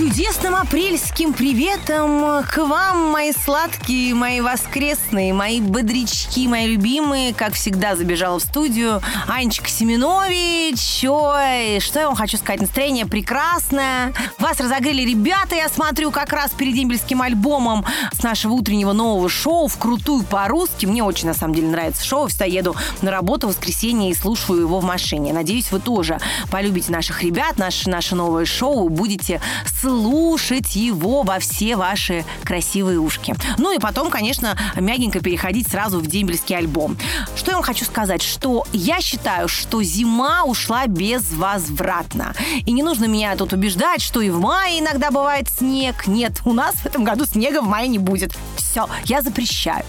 С чудесным апрельским приветом к вам, мои сладкие, мои воскресные, мои бодрячки, мои любимые. Как всегда, забежала в студию Анечка Семенович. Ой, что я вам хочу сказать, настроение прекрасное. Вас разогрели ребята, я смотрю, как раз перед дембельским альбомом с нашего утреннего нового шоу «Вкрутую по-русски». Мне очень, на самом деле, нравится шоу. Всегда еду на работу в воскресенье и слушаю его в машине. Надеюсь, вы тоже полюбите наших ребят, наше, наше новое шоу, будете слушать его во все ваши красивые ушки. Ну и потом, конечно, мягенько переходить сразу в дембельский альбом. Что я вам хочу сказать, что я считаю, что зима ушла безвозвратно. И не нужно меня тут убеждать, что и в мае иногда бывает снег. Нет, у нас в этом году снега в мае не будет. Все, я запрещаю.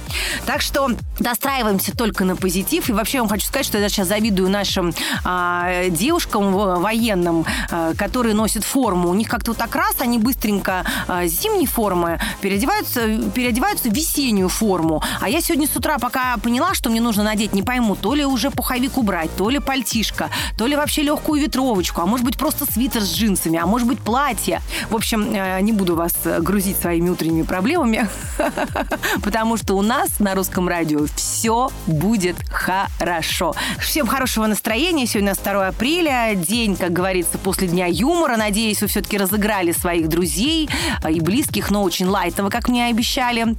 Так что достраиваемся только на позитив. И вообще я вам хочу сказать, что я сейчас завидую нашим а, девушкам военным, а, которые носят форму. У них как-то вот так раз они быстренько а, зимней формы переодеваются, переодеваются в весеннюю форму. А я сегодня с утра пока поняла, что мне нужно надеть, не пойму, то ли уже пуховик убрать, то ли пальтишко, то ли вообще легкую ветровочку, а может быть просто свитер с джинсами, а может быть платье. В общем, э, не буду вас грузить своими утренними проблемами, потому что у нас на русском радио все будет хорошо. Всем хорошего настроения. Сегодня 2 апреля, день, как говорится, после Дня юмора. Надеюсь, вы все-таки разыграли своих друзей и близких, но очень лайтово, как мне обещали.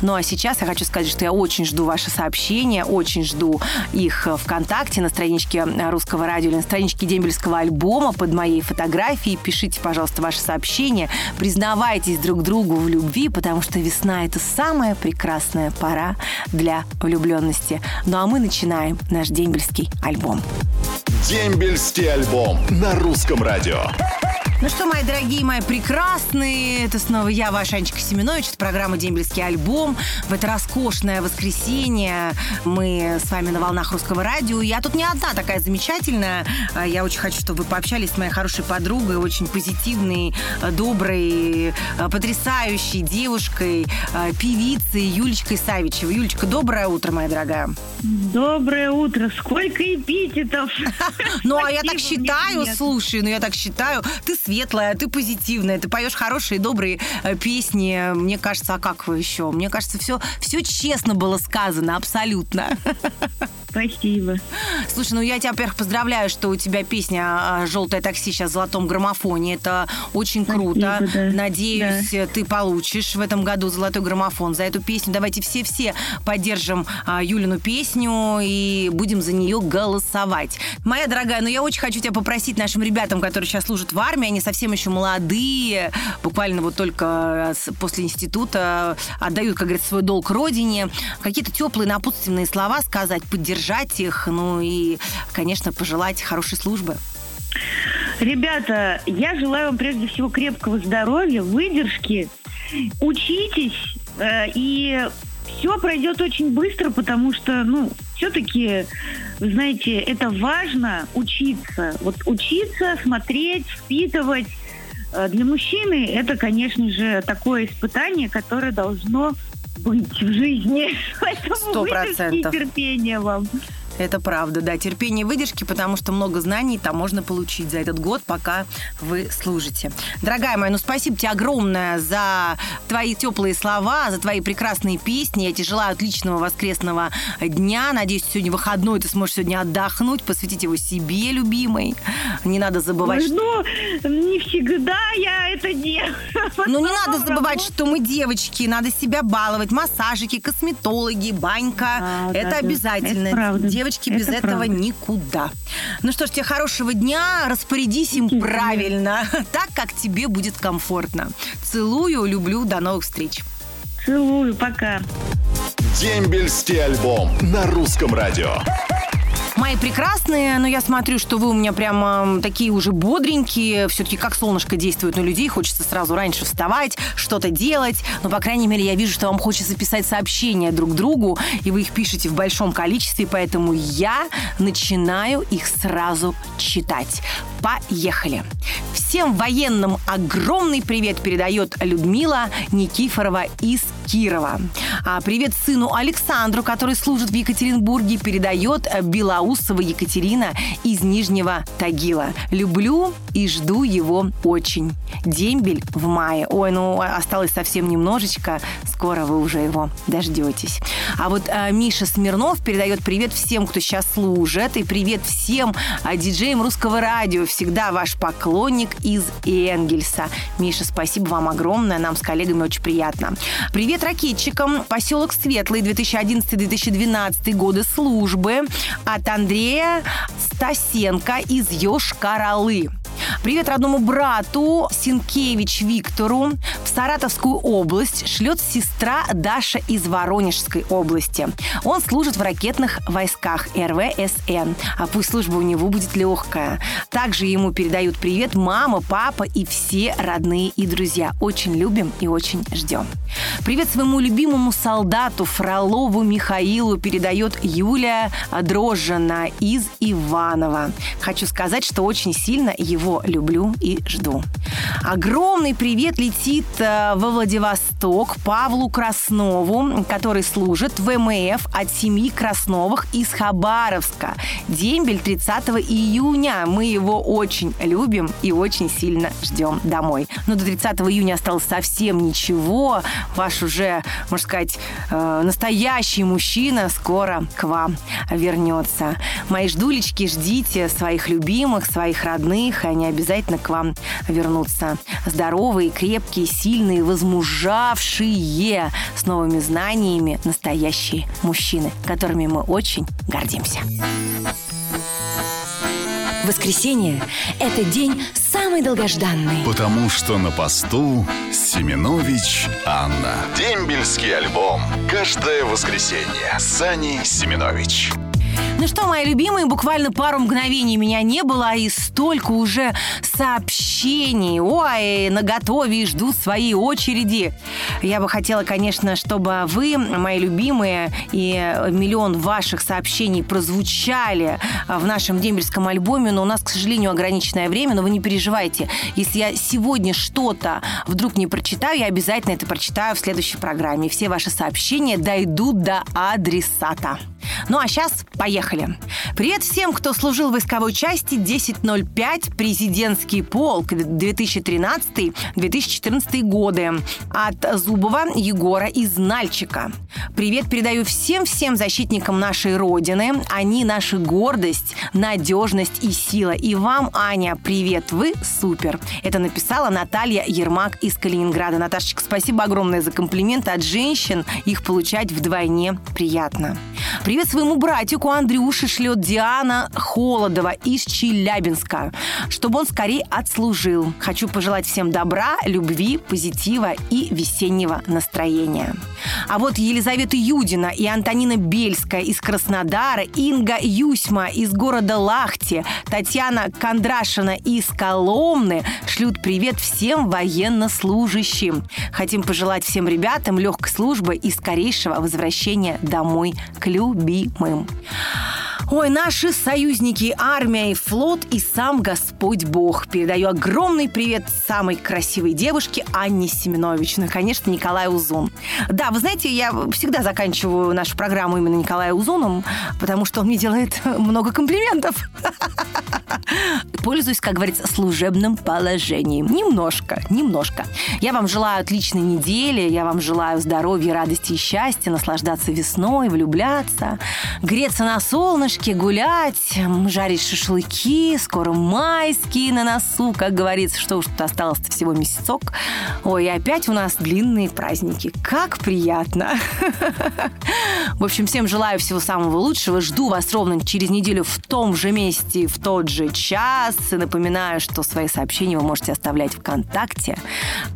Ну а сейчас я хочу сказать, что я очень жду ваши сообщения, очень жду их ВКонтакте на страничке Русского радио или на страничке Дембельского альбома под моей фотографией. Пишите, пожалуйста, ваши сообщения. Признавайтесь друг другу в любви, потому что весна – это самая прекрасная пора для влюбленности. Ну а мы начинаем наш дембельский альбом. Дембельский альбом на русском радио. Ну что, мои дорогие, мои прекрасные, это снова я, ваша Анечка Семенович, это программа «Дембельский альбом». В это роскошное воскресенье мы с вами на волнах русского радио. Я тут не одна такая замечательная. Я очень хочу, чтобы вы пообщались с моей хорошей подругой, очень позитивной, доброй, потрясающей девушкой, певицей Юлечкой Савичевой. Юлечка, доброе утро, моя дорогая. Доброе утро. Сколько эпитетов. Ну, а я так считаю, слушай, ну я так считаю. Ты светлая, ты позитивная, ты поешь хорошие, добрые э, песни. Мне кажется, а как вы еще? Мне кажется, все, все честно было сказано, абсолютно. Спасибо. Слушай, ну я тебя, во-первых, поздравляю, что у тебя песня «Желтое такси» сейчас в золотом граммофоне. Это очень круто. Спасибо, да. Надеюсь, Да. ты получишь в этом году золотой граммофон за эту песню. Давайте все-все поддержим а, Юлину песню и будем за нее голосовать. Моя дорогая, ну я очень хочу тебя попросить нашим ребятам, которые сейчас служат в армии, они совсем еще молодые, буквально вот только с- после института отдают, как говорится, свой долг родине. Какие-то теплые напутственные слова сказать, поддержать их, ну и, конечно, пожелать хорошей службы. Ребята, я желаю вам прежде всего крепкого здоровья, выдержки. Учитесь, э, и все пройдет очень быстро, потому что, ну, все-таки, знаете, это важно учиться. Вот учиться, смотреть, впитывать. Э, Для мужчины это, конечно же, такое испытание, которое должно быть в жизни. Поэтому Сто процентов. терпения вам. Это правда, да. Терпение и выдержки, потому что много знаний там можно получить за этот год, пока вы служите. Дорогая моя, ну спасибо тебе огромное за твои теплые слова, за твои прекрасные песни. Я тебе желаю отличного воскресного дня. Надеюсь, сегодня выходной, ты сможешь сегодня отдохнуть, посвятить его себе, любимой. Не надо забывать, Ой, что... Ну, не всегда я это делаю. Ну, не надо забывать, работа. что мы девочки, надо себя баловать. Массажики, косметологи, банька. Да, это да. обязательно. Это правда. Девочки, без Это этого правда. никуда. Ну что ж, тебе хорошего дня. Распорядись им правильно, так, как тебе будет комфортно. Целую, люблю. До новых встреч. Целую, пока. Дембельский альбом на русском радио. Мои прекрасные, но я смотрю, что вы у меня прямо такие уже бодренькие. Все-таки как солнышко действует на людей. Хочется сразу раньше вставать, что-то делать. Но, по крайней мере, я вижу, что вам хочется писать сообщения друг другу, и вы их пишете в большом количестве, поэтому я начинаю их сразу читать. Поехали! Всем военным огромный привет передает Людмила Никифорова из Кирова. А привет сыну Александру, который служит в Екатеринбурге, передает Белоусова Екатерина из Нижнего Тагила. Люблю и жду его очень. Дембель в мае. Ой, ну осталось совсем немножечко. Скоро вы уже его дождетесь. А вот а, Миша Смирнов передает привет всем, кто сейчас служит. И привет всем а, диджеям русского радио. Всегда ваш поклонник из Энгельса. Миша, спасибо вам огромное. Нам с коллегами очень приятно. Привет ракетчикам. Поселок Светлый, 2011-2012 годы службы. От Андрея Стасенко из Йошкар-Олы. Привет родному брату Синкевич Виктору. Саратовскую область шлет сестра Даша из Воронежской области. Он служит в ракетных войсках РВСН. А пусть служба у него будет легкая. Также ему передают привет мама, папа и все родные и друзья. Очень любим и очень ждем. Привет своему любимому солдату Фролову Михаилу передает Юлия Дрожжина из Иванова. Хочу сказать, что очень сильно его люблю и жду. Огромный привет летит во Владивосток Павлу Краснову, который служит в МФ от семьи Красновых из Хабаровска. Дембель 30 июня. Мы его очень любим и очень сильно ждем домой. Но до 30 июня осталось совсем ничего. Ваш уже, можно сказать, э, настоящий мужчина скоро к вам вернется. Мои ждулечки, ждите своих любимых, своих родных, они обязательно к вам вернутся. Здоровые, крепкие, сильные, возмужавшие, с новыми знаниями настоящие мужчины, которыми мы очень гордимся. Воскресенье – это день самый долгожданный. Потому что на посту Семенович Анна. Дембельский альбом. Каждое воскресенье. Сани Семенович. Ну что, мои любимые, буквально пару мгновений меня не было, и столько уже сообщений. Ой, на готове жду своей очереди. Я бы хотела, конечно, чтобы вы, мои любимые, и миллион ваших сообщений прозвучали в нашем дембельском альбоме, но у нас, к сожалению, ограниченное время, но вы не переживайте. Если я сегодня что-то вдруг не прочитаю, я обязательно это прочитаю в следующей программе. Все ваши сообщения дойдут до адресата. Ну а сейчас поехали. Привет всем, кто служил в войсковой части 1005 президентский полк 2013-2014 годы от Зубова Егора из Нальчика. Привет передаю всем-всем защитникам нашей Родины. Они наша гордость, надежность и сила. И вам, Аня, привет, вы супер. Это написала Наталья Ермак из Калининграда. Наташечка, спасибо огромное за комплименты от женщин. Их получать вдвойне приятно. Привет своему братику Андрюше шлет Диана Холодова из Челябинска, чтобы он скорее отслужил. Хочу пожелать всем добра, любви, позитива и весеннего настроения. А вот Елизавета Юдина и Антонина Бельская из Краснодара, Инга Юсьма из города Лахти, Татьяна Кондрашина из Коломны шлют привет всем военнослужащим. Хотим пожелать всем ребятам легкой службы и скорейшего возвращения домой к любимым. Ой, наши союзники, армия и флот и сам Господь Бог. Передаю огромный привет самой красивой девушке Анне Семенович. Ну и, конечно, Николай Узун. Да, вы знаете, я всегда заканчиваю нашу программу именно Николая Узуном, потому что он мне делает много комплиментов. Пользуюсь, как говорится, служебным положением. Немножко, немножко. Я вам желаю отличной недели, я вам желаю здоровья, радости и счастья, наслаждаться весной, влюбляться, греться на солнышке, гулять, жарить шашлыки, скоро майские на носу, как говорится, что уж тут осталось всего месяцок. Ой, и опять у нас длинные праздники. Как приятно! В общем, всем желаю всего самого лучшего. Жду вас ровно через неделю в том же месте, в тот же час. И напоминаю, что свои сообщения вы можете оставлять ВКонтакте,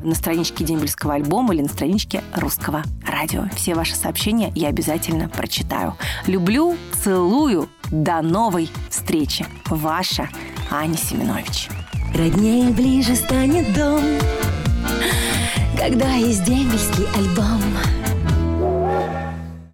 на страничке Дембельского альбома или на страничке Русского радио. Все ваши сообщения я обязательно прочитаю. Люблю, целую До новой встречи. Ваша Аня Семенович. Роднее ближе станет дом, когда есть дембельский альбом.